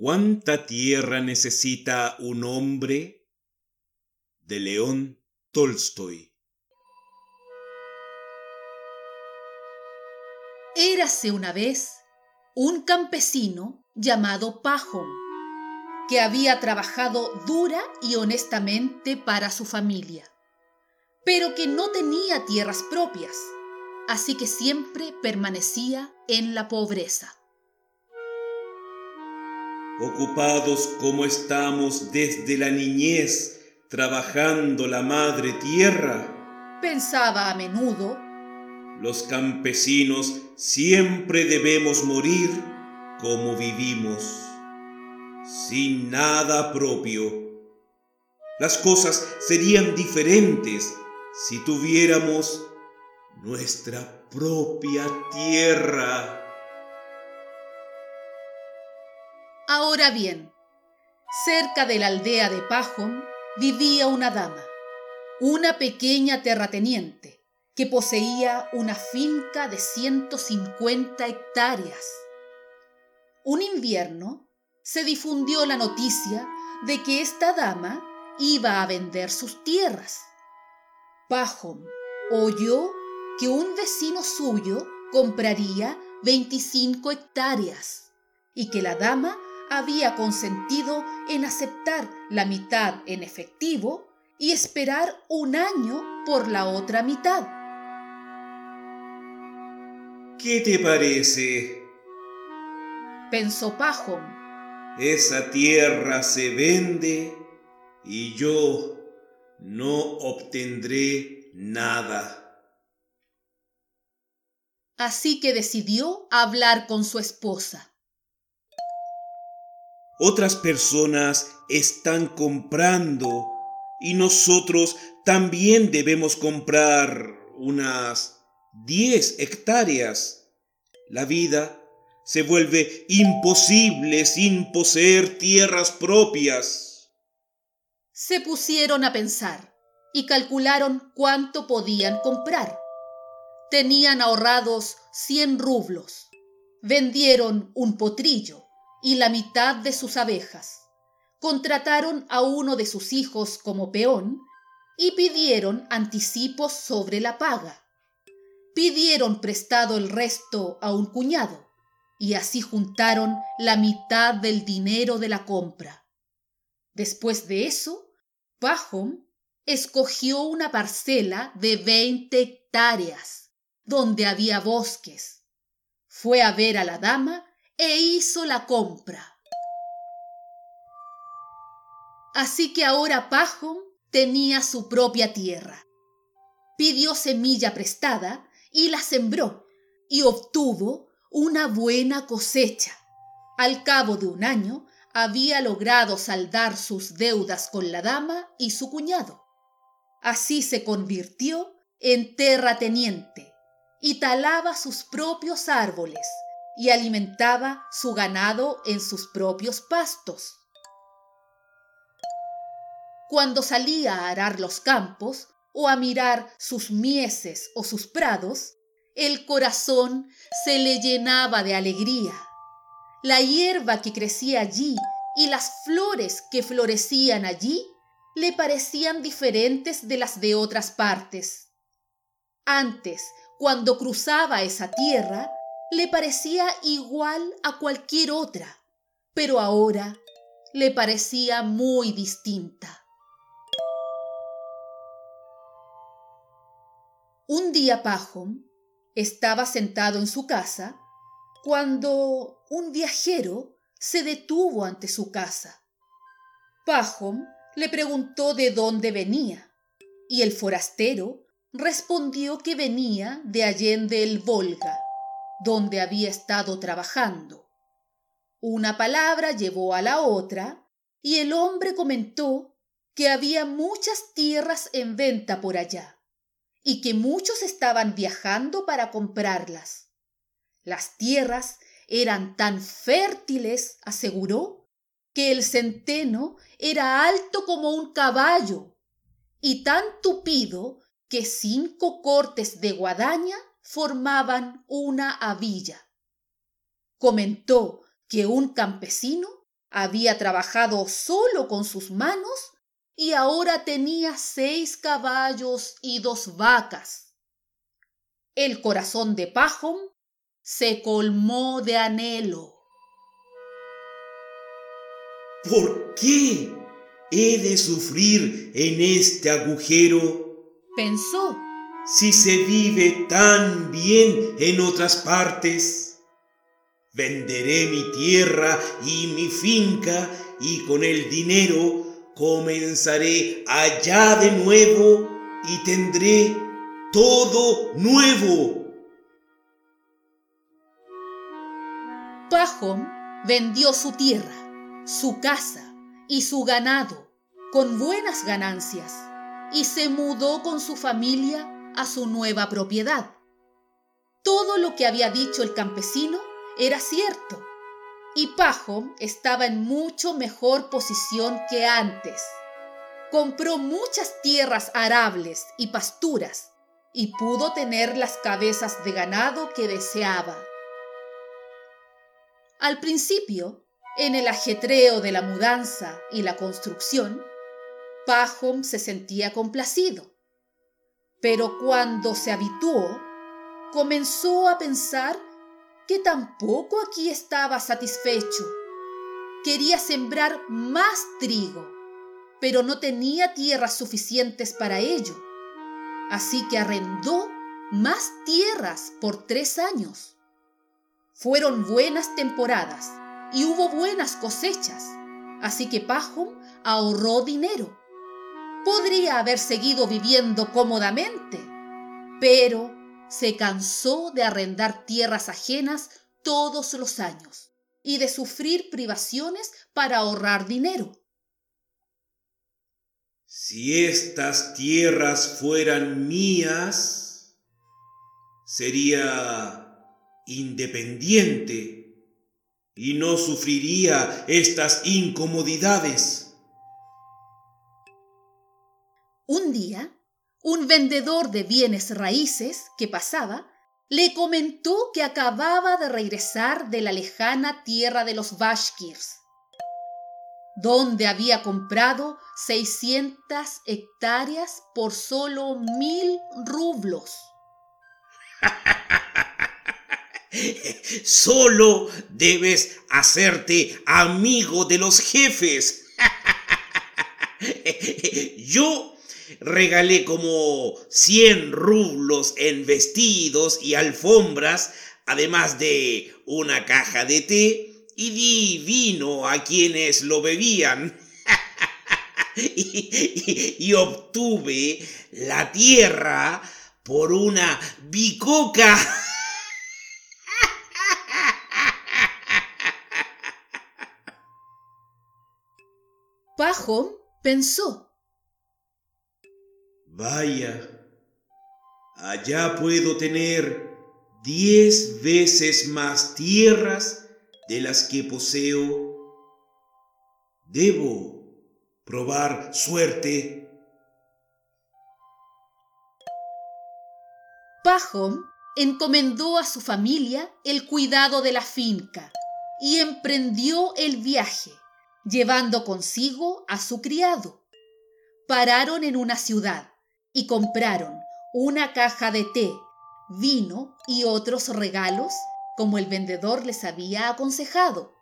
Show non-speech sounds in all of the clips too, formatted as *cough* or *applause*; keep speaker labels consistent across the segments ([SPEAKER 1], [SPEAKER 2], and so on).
[SPEAKER 1] ¿Cuánta tierra necesita un hombre? De León Tolstoy.
[SPEAKER 2] Érase una vez un campesino llamado Pajón, que había trabajado dura y honestamente para su familia, pero que no tenía tierras propias, así que siempre permanecía en la pobreza.
[SPEAKER 1] Ocupados como estamos desde la niñez, trabajando la madre tierra,
[SPEAKER 2] pensaba a menudo,
[SPEAKER 1] los campesinos siempre debemos morir como vivimos, sin nada propio. Las cosas serían diferentes si tuviéramos nuestra propia tierra.
[SPEAKER 2] Ahora bien, cerca de la aldea de Pajón vivía una dama, una pequeña terrateniente, que poseía una finca de 150 hectáreas. Un invierno se difundió la noticia de que esta dama iba a vender sus tierras. Pajón oyó que un vecino suyo compraría 25 hectáreas y que la dama había consentido en aceptar la mitad en efectivo y esperar un año por la otra mitad.
[SPEAKER 1] ¿Qué te parece?
[SPEAKER 2] Pensó Pajón.
[SPEAKER 1] Esa tierra se vende y yo no obtendré nada.
[SPEAKER 2] Así que decidió hablar con su esposa.
[SPEAKER 1] Otras personas están comprando y nosotros también debemos comprar unas 10 hectáreas. La vida se vuelve imposible sin poseer tierras propias.
[SPEAKER 2] Se pusieron a pensar y calcularon cuánto podían comprar. Tenían ahorrados 100 rublos. Vendieron un potrillo y la mitad de sus abejas. Contrataron a uno de sus hijos como peón y pidieron anticipos sobre la paga. Pidieron prestado el resto a un cuñado y así juntaron la mitad del dinero de la compra. Después de eso, Pajón escogió una parcela de 20 hectáreas, donde había bosques. Fue a ver a la dama e hizo la compra. Así que ahora Pajón tenía su propia tierra. Pidió semilla prestada y la sembró y obtuvo una buena cosecha. Al cabo de un año había logrado saldar sus deudas con la dama y su cuñado. Así se convirtió en terrateniente y talaba sus propios árboles y alimentaba su ganado en sus propios pastos. Cuando salía a arar los campos o a mirar sus mieses o sus prados, el corazón se le llenaba de alegría. La hierba que crecía allí y las flores que florecían allí le parecían diferentes de las de otras partes. Antes, cuando cruzaba esa tierra, le parecía igual a cualquier otra, pero ahora le parecía muy distinta. Un día Pajón estaba sentado en su casa cuando un viajero se detuvo ante su casa. Pajón le preguntó de dónde venía y el forastero respondió que venía de Allende el Volga donde había estado trabajando. Una palabra llevó a la otra y el hombre comentó que había muchas tierras en venta por allá y que muchos estaban viajando para comprarlas. Las tierras eran tan fértiles, aseguró, que el centeno era alto como un caballo y tan tupido que cinco cortes de guadaña formaban una avilla. Comentó que un campesino Había trabajado solo con sus manos y ahora tenía seis caballos y dos vacas. El corazón de Pajón se colmó de anhelo.
[SPEAKER 1] ¿Por qué he de sufrir en este agujero?
[SPEAKER 2] Pensó.
[SPEAKER 1] Si se vive tan bien en otras partes, venderé mi tierra y mi finca y con el dinero comenzaré allá de nuevo y tendré todo nuevo.
[SPEAKER 2] Pajón vendió su tierra, su casa y su ganado con buenas ganancias y se mudó con su familia a su nueva propiedad. Todo lo que había dicho el campesino era cierto y Pajón estaba en mucho mejor posición que antes. Compró muchas tierras arables y pasturas y pudo tener las cabezas de ganado que deseaba. Al principio, en el ajetreo de la mudanza y la construcción, Pajom se sentía complacido. Pero cuando se habituó, comenzó a pensar que tampoco aquí estaba satisfecho. Quería sembrar más trigo, pero no tenía tierras suficientes para ello. Así que arrendó más tierras por tres años. Fueron buenas temporadas y hubo buenas cosechas, así que Pajón ahorró dinero. Podría haber seguido viviendo cómodamente, pero se cansó de arrendar tierras ajenas todos los años y de sufrir privaciones para ahorrar dinero.
[SPEAKER 1] Si estas tierras fueran mías, sería independiente y no sufriría estas incomodidades.
[SPEAKER 2] Un día, un vendedor de bienes raíces que pasaba le comentó que acababa de regresar de la lejana tierra de los Bashkirs, donde había comprado 600 hectáreas por solo mil rublos. *laughs*
[SPEAKER 1] Solo debes hacerte amigo de los jefes. *laughs* Yo regalé como 100 rublos en vestidos y alfombras, además de una caja de té, y di vino a quienes lo bebían. *laughs* y, obtuve la tierra por una bicoca. *laughs*
[SPEAKER 2] Pajo pensó.
[SPEAKER 1] Vaya, allá puedo tener diez veces más tierras de las que poseo. Debo probar suerte.
[SPEAKER 2] Pajón encomendó a su familia el cuidado de la finca y emprendió el viaje llevando consigo a su criado. Pararon en una ciudad y compraron una caja de té, vino y otros regalos como el vendedor les había aconsejado.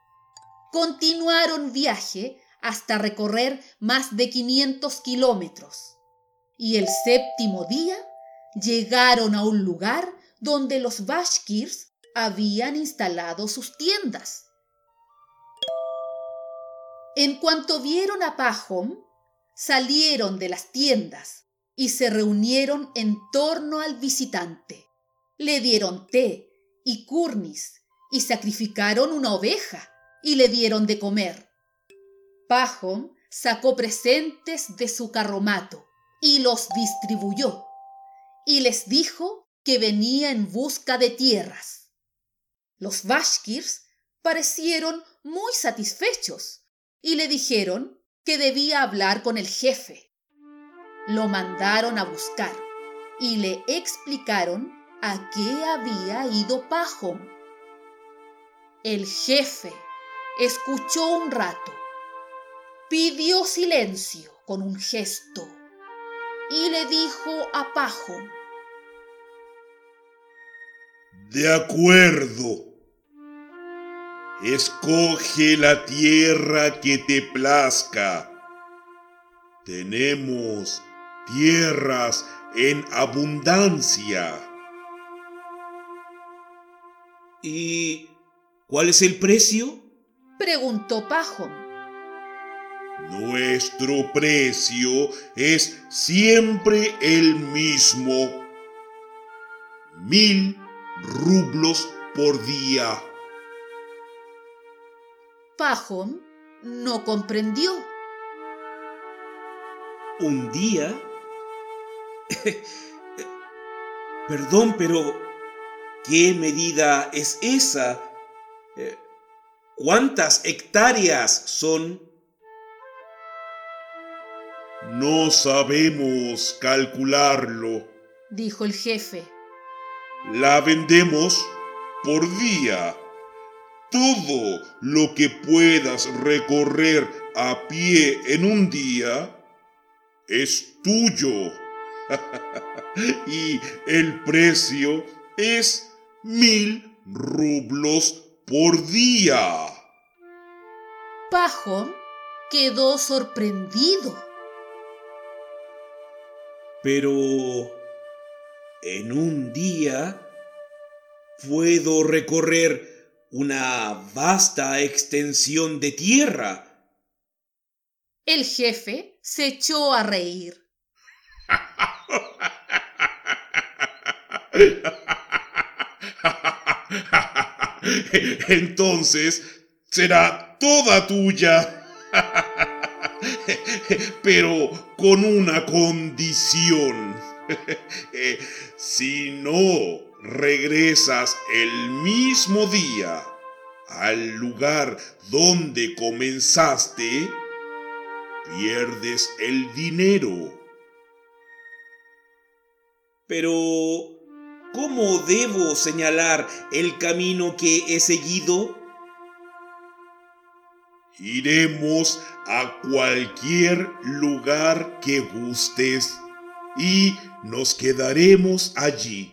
[SPEAKER 2] Continuaron viaje hasta recorrer más de 500 kilómetros y el séptimo día llegaron a un lugar donde los Bashkirs habían instalado sus tiendas. En cuanto vieron a Pajom, salieron de las tiendas y se reunieron en torno al visitante. Le dieron té y curnis y sacrificaron una oveja y le dieron de comer. Pajom sacó presentes de su carromato y los distribuyó y les dijo que venía en busca de tierras. Los Bashkirs parecieron muy satisfechos y le dijeron que debía hablar con el jefe. Lo mandaron a buscar y le explicaron a qué había ido Pajón. El jefe escuchó un rato, pidió silencio con un gesto y le dijo a Pajón,
[SPEAKER 1] De acuerdo. Escoge la tierra que te plazca. Tenemos tierras en abundancia. ¿Y cuál es el precio?
[SPEAKER 2] Preguntó Pajón.
[SPEAKER 1] Nuestro precio es siempre el mismo. Mil rublos por día.
[SPEAKER 2] Pajón no comprendió.
[SPEAKER 1] ¿Un día? *laughs* Perdón, pero ¿qué medida es esa? Eh, ¿Cuántas hectáreas son? No sabemos calcularlo,
[SPEAKER 2] dijo el jefe.
[SPEAKER 1] La vendemos por día. Todo lo que puedas recorrer a pie en un día es tuyo. *laughs* y el precio es mil rublos por día.
[SPEAKER 2] Pajón quedó sorprendido.
[SPEAKER 1] Pero en un día puedo recorrer una vasta extensión de tierra.
[SPEAKER 2] El jefe se echó a reír. *laughs* *laughs*
[SPEAKER 1] Entonces será toda tuya. *laughs* Pero con una condición. *laughs* Si no regresas el mismo día al lugar donde comenzaste, pierdes el dinero. Pero, ¿cómo debo señalar el camino que he seguido? Iremos a cualquier lugar que gustes y nos quedaremos allí.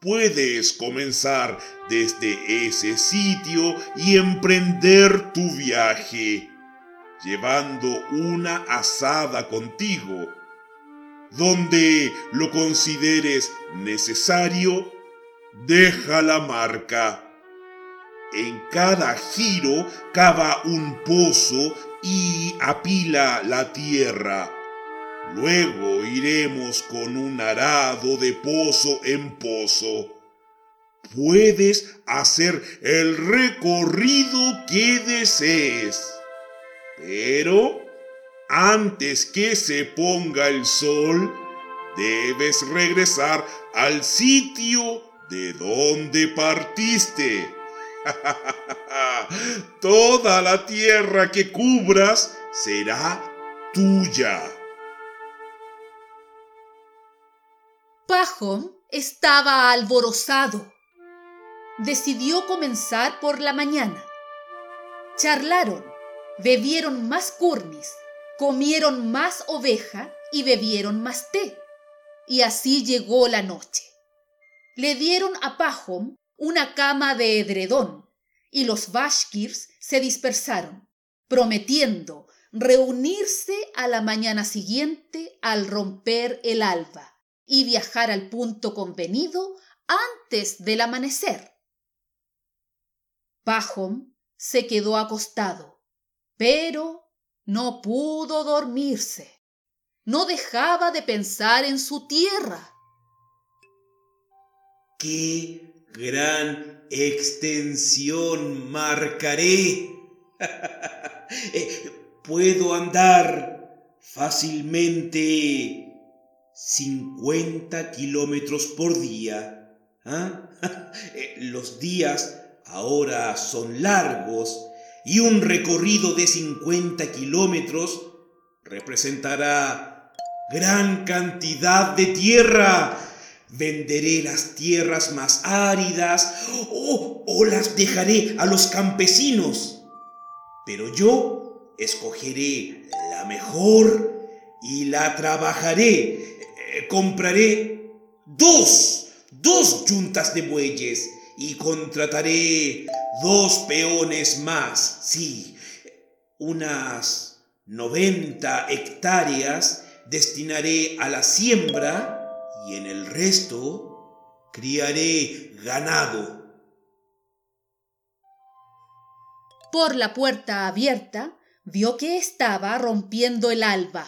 [SPEAKER 1] Puedes comenzar desde ese sitio y emprender tu viaje, llevando una asada contigo. Donde lo consideres necesario, deja la marca. En cada giro cava un pozo y apila la tierra Luego iremos con un arado de pozo en pozo. Puedes hacer el recorrido que desees. Pero antes que se ponga el sol, debes regresar al sitio de donde partiste. *laughs* Toda la tierra que cubras será tuya.
[SPEAKER 2] Pajón estaba alborozado. Decidió comenzar por la mañana. Charlaron, bebieron más curnis, comieron más oveja y bebieron más té. Y así llegó la noche. Le dieron a Pajón una cama de edredón y los Bashkirs se dispersaron, prometiendo reunirse a la mañana siguiente al romper el alba y viajar al punto convenido antes del amanecer. Pajón se quedó acostado, pero no pudo dormirse. No dejaba de pensar en su tierra.
[SPEAKER 1] ¡Qué gran extensión marcaré! *laughs* Eh, puedo andar fácilmente 50 kilómetros por día. ¿ah? *laughs* Eh, los días ahora son largos y un recorrido de 50 kilómetros representará gran cantidad de tierra. Venderé las tierras más áridas o, o las dejaré a los campesinos. pero yo escogeré la mejor y la trabajaré. Eh, compraré dos, dos yuntas de bueyes y contrataré dos peones más, sí, unas 90 hectáreas destinaré a la siembra y en el resto criaré ganado.
[SPEAKER 2] Por la puerta abierta vio que estaba rompiendo el alba.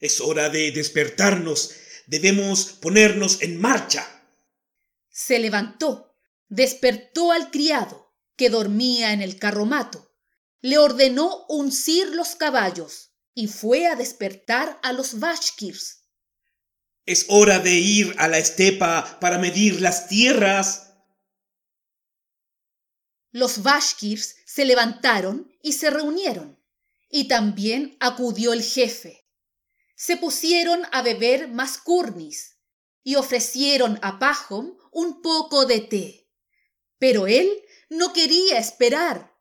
[SPEAKER 1] Es hora de despertarnos. Debemos ponernos en marcha.
[SPEAKER 2] Se levantó, despertó al criado, que dormía en el carromato, le ordenó uncir los caballos y fue a despertar a los Bashkirs.
[SPEAKER 1] Es hora de ir a la estepa para medir las tierras.
[SPEAKER 2] Los Bashkirs se levantaron y se reunieron, y también acudió el jefe. Se pusieron a beber mascurnis y ofrecieron a Pajom un poco de té. Pero él no quería esperar.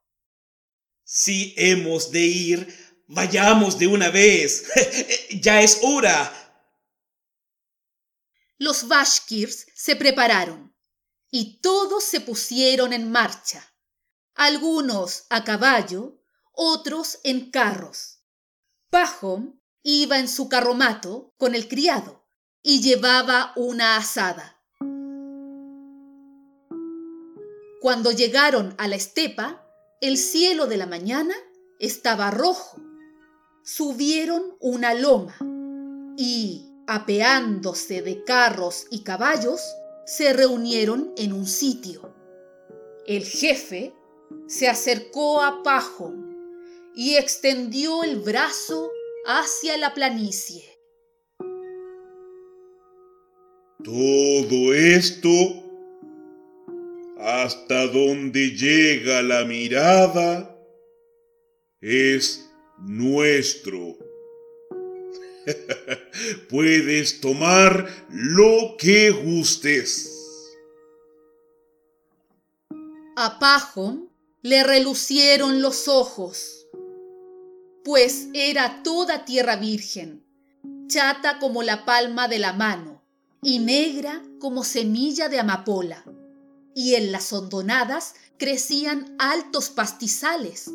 [SPEAKER 1] Si hemos de ir, vayamos de una vez. *laughs* ya es hora.
[SPEAKER 2] Los Bashkirs se prepararon y todos se pusieron en marcha. Algunos a caballo, otros en carros. Pajom iba en su carromato con el criado y llevaba una asada. Cuando llegaron a la estepa, el cielo de la mañana estaba rojo. Subieron una loma y, apeándose de carros y caballos, se reunieron en un sitio. El jefe se acercó a Pajo y extendió el brazo hacia la planicie.
[SPEAKER 3] Todo esto, hasta donde llega la mirada, es nuestro. *laughs* Puedes tomar lo que gustes.
[SPEAKER 2] A Pajón le relucieron los ojos, pues era toda tierra virgen, chata como la palma de la mano y negra como semilla de amapola, y en las hondonadas crecían altos pastizales.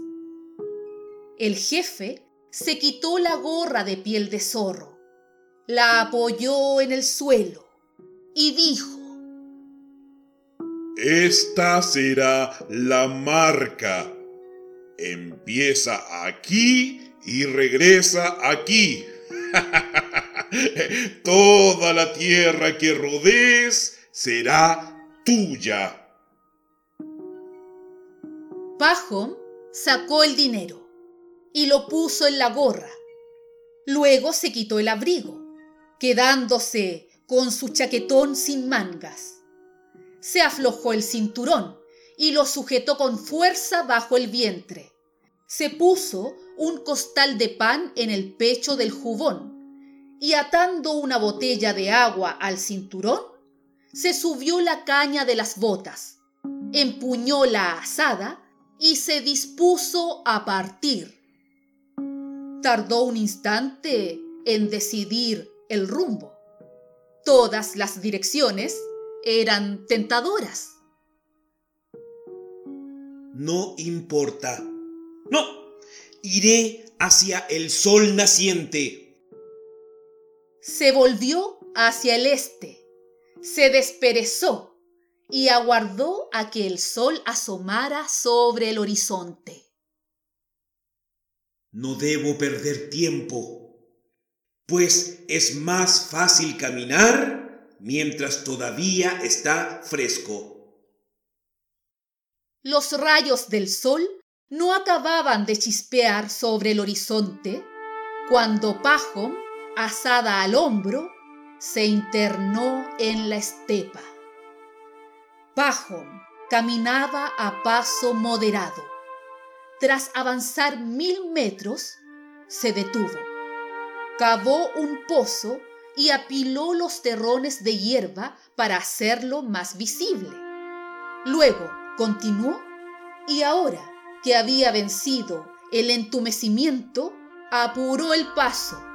[SPEAKER 2] El jefe se quitó la gorra de piel de zorro, la apoyó en el suelo y dijo,
[SPEAKER 3] Esta será la marca. Empieza aquí y regresa aquí. *laughs* *laughs* Toda la tierra que rodees será tuya.
[SPEAKER 2] Pajón sacó el dinero y lo puso en la gorra. Luego se quitó el abrigo, quedándose con su chaquetón sin mangas. Se aflojó el cinturón y lo sujetó con fuerza bajo el vientre. Se puso un costal de pan en el pecho del jubón y atando una botella de agua al cinturón, se subió la caña de las botas, empuñó la asada y se dispuso a partir. Tardó un instante en decidir el rumbo. Todas las direcciones eran tentadoras.
[SPEAKER 1] No importa. No, iré hacia el sol naciente
[SPEAKER 2] se volvió hacia el este, se desperezó y aguardó a que el sol asomara sobre el horizonte.
[SPEAKER 1] No debo perder tiempo, pues es más fácil caminar mientras todavía está fresco.
[SPEAKER 2] Los rayos del sol no acababan de chispear sobre el horizonte cuando Pajo asada al hombro, se internó en la estepa. Pajón caminaba a paso moderado. Tras avanzar mil metros, se detuvo. Cavó un pozo y apiló los terrones de hierba para hacerlo más visible. Luego continuó y ahora que había vencido el entumecimiento, apuró el paso.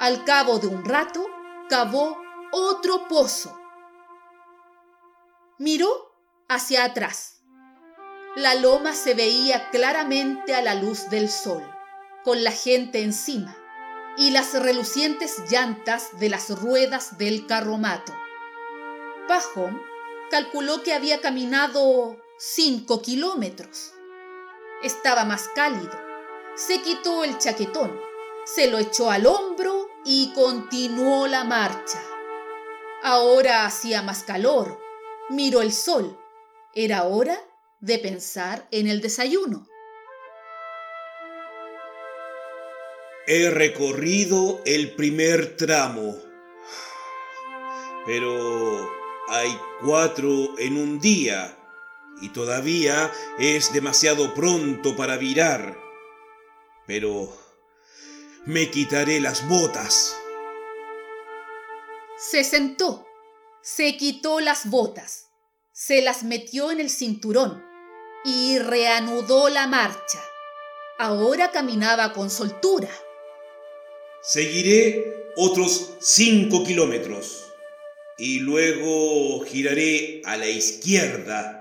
[SPEAKER 2] Al cabo de un rato, cavó otro pozo. Miró hacia atrás. La loma se veía claramente a la luz del sol, con la gente encima y las relucientes llantas de las ruedas del carromato. Pajón calculó que había caminado cinco kilómetros. Estaba más cálido. Se quitó el chaquetón, se lo echó al hombro y continuó la marcha. Ahora hacía más calor. Miró el sol. Era hora de pensar en el desayuno.
[SPEAKER 1] He recorrido el primer tramo, pero hay cuatro en un día y todavía es demasiado pronto para virar. Pero me quitaré las botas.
[SPEAKER 2] Se sentó, se quitó las botas, se las metió en el cinturón y reanudó la marcha. Ahora caminaba con soltura.
[SPEAKER 1] Seguiré otros cinco kilómetros y luego giraré a la izquierda.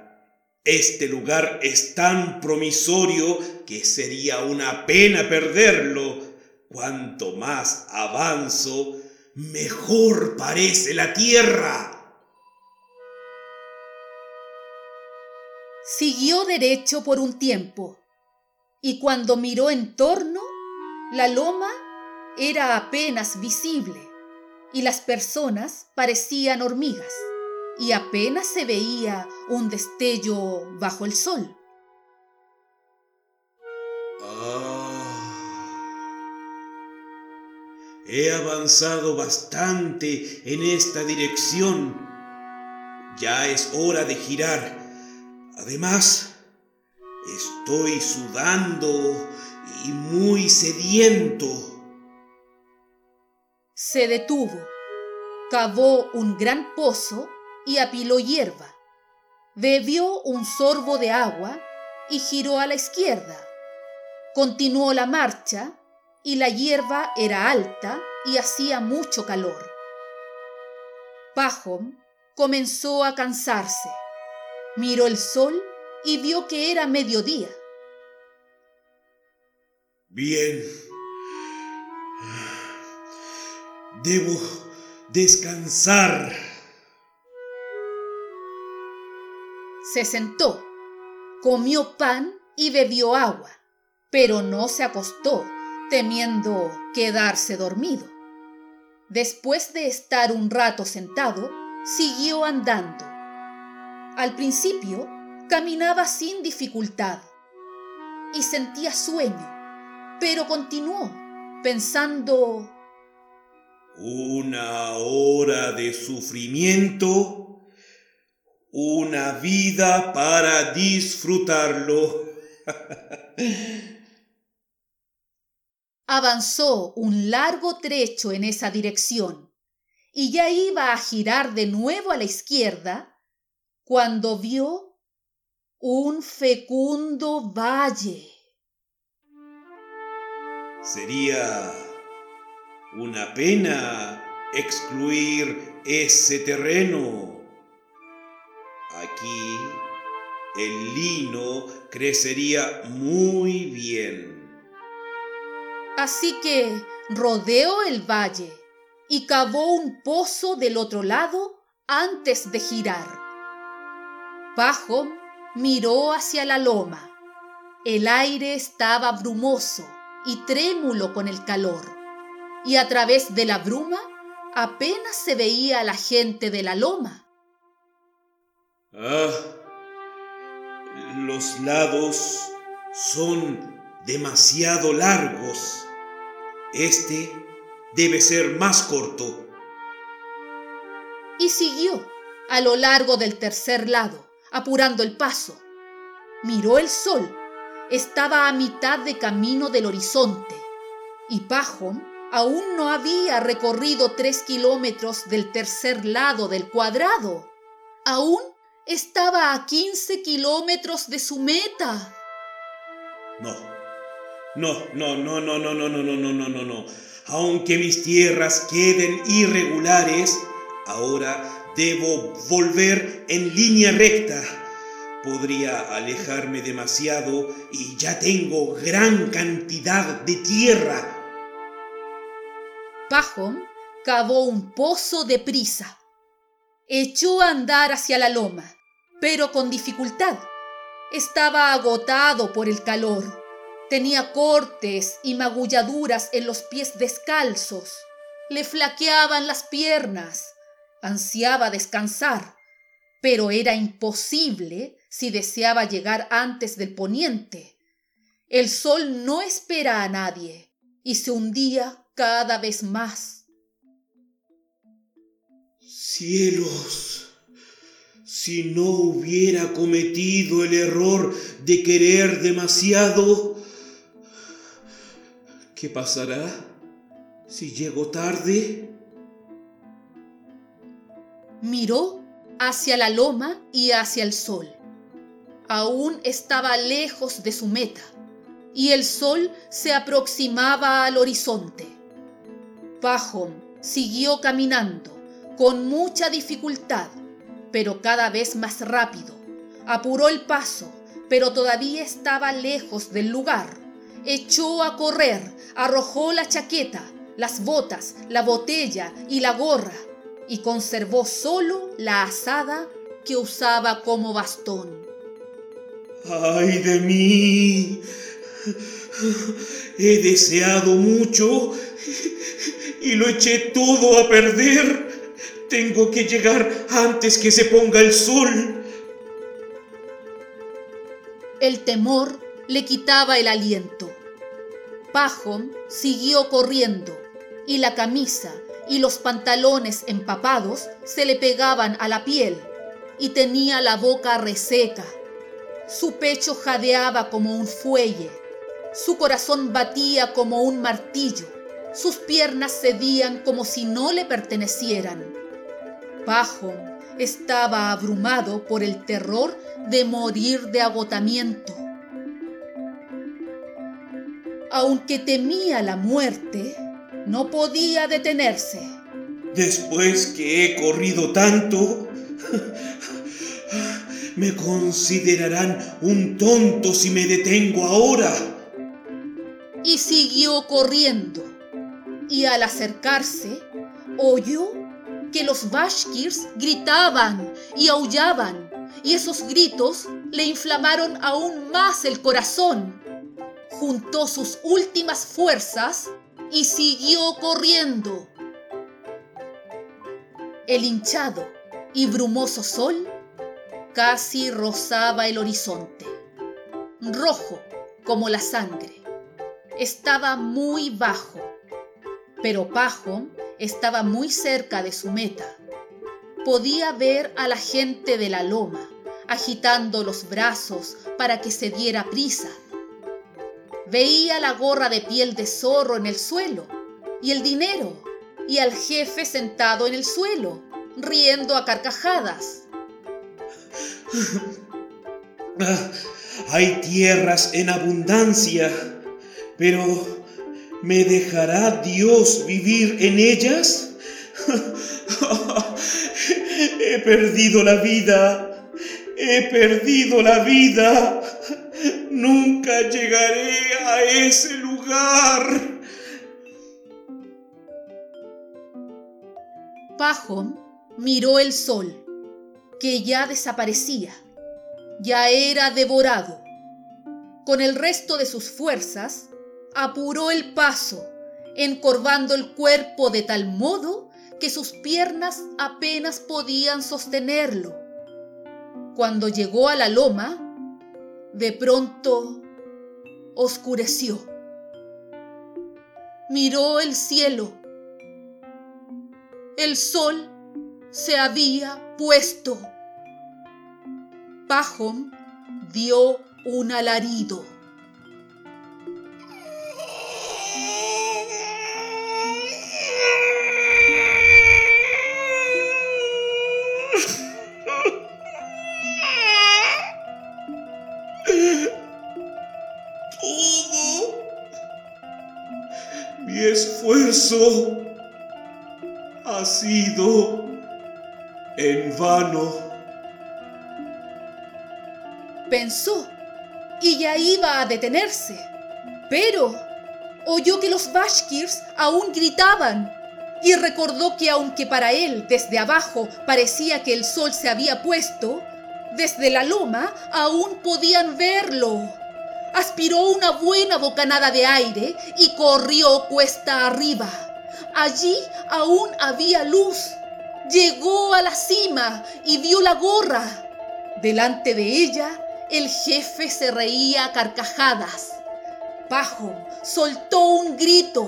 [SPEAKER 1] Este lugar es tan promisorio que sería una pena perderlo. Cuanto más avanzo, mejor parece la tierra.
[SPEAKER 2] Siguió derecho por un tiempo y cuando miró en torno, la loma era apenas visible y las personas parecían hormigas y apenas se veía un destello bajo el sol.
[SPEAKER 1] Ah, he avanzado bastante en esta dirección. Ya es hora de girar. Además, estoy sudando y muy sediento
[SPEAKER 2] se detuvo, cavó un gran pozo y apiló hierba. Bebió un sorbo de agua y giró a la izquierda. Continuó la marcha y la hierba era alta y hacía mucho calor. Pajón comenzó a cansarse. Miró el sol y vio que era mediodía.
[SPEAKER 1] Bien, Debo descansar.
[SPEAKER 2] Se sentó, comió pan y bebió agua, pero no se acostó, temiendo quedarse dormido. Después de estar un rato sentado, siguió andando. Al principio caminaba sin dificultad y sentía sueño, pero continuó pensando
[SPEAKER 1] una hora de sufrimiento, una vida para disfrutarlo. *laughs*
[SPEAKER 2] Avanzó un largo trecho en esa dirección y ya iba a girar de nuevo a la izquierda cuando vio un fecundo valle.
[SPEAKER 1] Sería una pena excluir ese terreno. Aquí el lino crecería muy bien.
[SPEAKER 2] Así que rodeó el valle y cavó un pozo del otro lado antes de girar. Bajo miró hacia la loma. El aire estaba brumoso y trémulo con el calor y a través de la bruma apenas se veía a la gente de la loma.
[SPEAKER 1] Ah, los lados son demasiado largos. Este debe ser más corto.
[SPEAKER 2] Y siguió a lo largo del tercer lado, apurando el paso. Miró el sol. Estaba a mitad de camino del horizonte y Pajón aún no había recorrido tres kilómetros del tercer lado del cuadrado. Aún estaba a quince kilómetros de su meta.
[SPEAKER 1] No, no, no, no, no, no, no, no, no, no, no, no, no. Aunque mis tierras queden irregulares, ahora debo volver en línea recta. Podría alejarme demasiado y ya tengo gran cantidad de tierra.
[SPEAKER 2] Pajón cavó un pozo de prisa. Echó a andar hacia la loma, pero con dificultad. Estaba agotado por el calor. Tenía cortes y magulladuras en los pies descalzos. Le flaqueaban las piernas. Ansiaba descansar, pero era imposible si deseaba llegar antes del poniente. El sol no espera a nadie y se hundía cada vez más.
[SPEAKER 1] Cielos, si no hubiera cometido el error de querer demasiado, ¿qué pasará si llego tarde?
[SPEAKER 2] Miró hacia la loma y hacia el sol. Aún estaba lejos de su meta y el sol se aproximaba al horizonte. Pajón siguió caminando con mucha dificultad, pero cada vez más rápido. Apuró el paso, pero todavía estaba lejos del lugar. Echó a correr, arrojó la chaqueta, las botas, la botella y la gorra, y conservó solo la asada que usaba como bastón.
[SPEAKER 1] ¡Ay de mí! He deseado mucho y lo eché todo a perder. Tengo que llegar antes que se ponga el sol.
[SPEAKER 2] El temor le quitaba el aliento. Pajón siguió corriendo y la camisa y los pantalones empapados se le pegaban a la piel y tenía la boca reseca. Su pecho jadeaba como un fuelle, su corazón batía como un martillo, sus piernas cedían como si no le pertenecieran. Pajón estaba abrumado por el terror de morir de agotamiento. Aunque temía la muerte, no podía detenerse.
[SPEAKER 1] Después que he corrido tanto, me considerarán un tonto si me detengo ahora.
[SPEAKER 2] Y siguió corriendo. Y al acercarse, oyó que los bashkirs gritaban y aullaban, y esos gritos le inflamaron aún más el corazón. Juntó sus últimas fuerzas y siguió corriendo. El hinchado y brumoso sol casi rozaba el horizonte, rojo como la sangre. Estaba muy bajo, pero Pajón estaba muy cerca de su meta. Podía ver a la gente de la loma agitando los brazos para que se diera prisa. Veía la gorra de piel de zorro en el suelo y el dinero y al jefe sentado en el suelo, riendo a carcajadas.
[SPEAKER 1] Hay tierras en abundancia, pero ¿me dejará Dios vivir en ellas? *laughs* He perdido la vida, he perdido la vida. Nunca llegaré a ese lugar.
[SPEAKER 2] Pajón miró el sol, que ya desaparecía, ya era devorado. Con el resto de sus fuerzas, apuró el paso, encorvando el cuerpo de tal modo que sus piernas apenas podían sostenerlo. Cuando llegó a la loma, de pronto oscureció. Miró el cielo. El sol se había puesto. Pajón dio un alarido.
[SPEAKER 1] Esfuerzo ha sido en vano.
[SPEAKER 2] Pensó y ya iba a detenerse, pero oyó que los Bashkirs aún gritaban y recordó que aunque para él desde abajo parecía que el sol se había puesto, desde la loma aún podían verlo. Aspiró una buena bocanada de aire y corrió cuesta arriba. Allí aún había luz. Llegó a la cima y vio la gorra. Delante de ella, el jefe se reía a carcajadas. Pajo soltó un grito.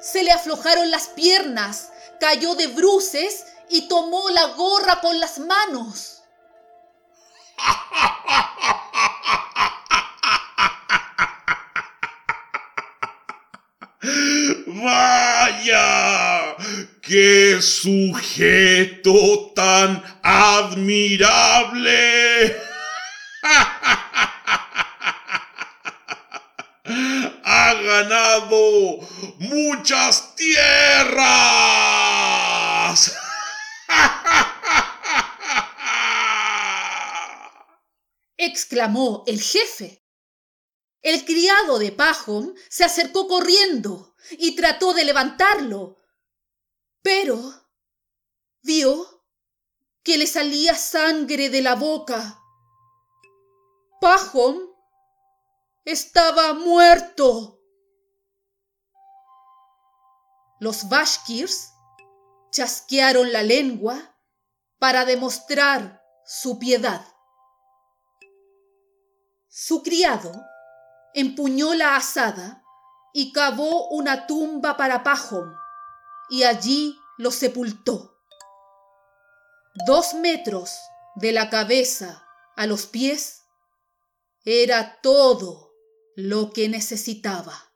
[SPEAKER 2] Se le aflojaron las piernas, cayó de bruces y tomó la gorra con las manos. *laughs*
[SPEAKER 3] ¡Vaya! ¡Qué sujeto tan admirable! *laughs* ha ganado muchas tierras. *laughs*
[SPEAKER 2] exclamó el jefe. El criado de Pajón se acercó corriendo y trató de levantarlo, pero vio que le salía sangre de la boca. Pajón estaba muerto. Los Bashkirs chasquearon la lengua para demostrar su piedad. Su criado empuñó la asada y cavó una tumba para Pajón y allí lo sepultó. Dos metros de la cabeza a los pies era todo lo que necesitaba.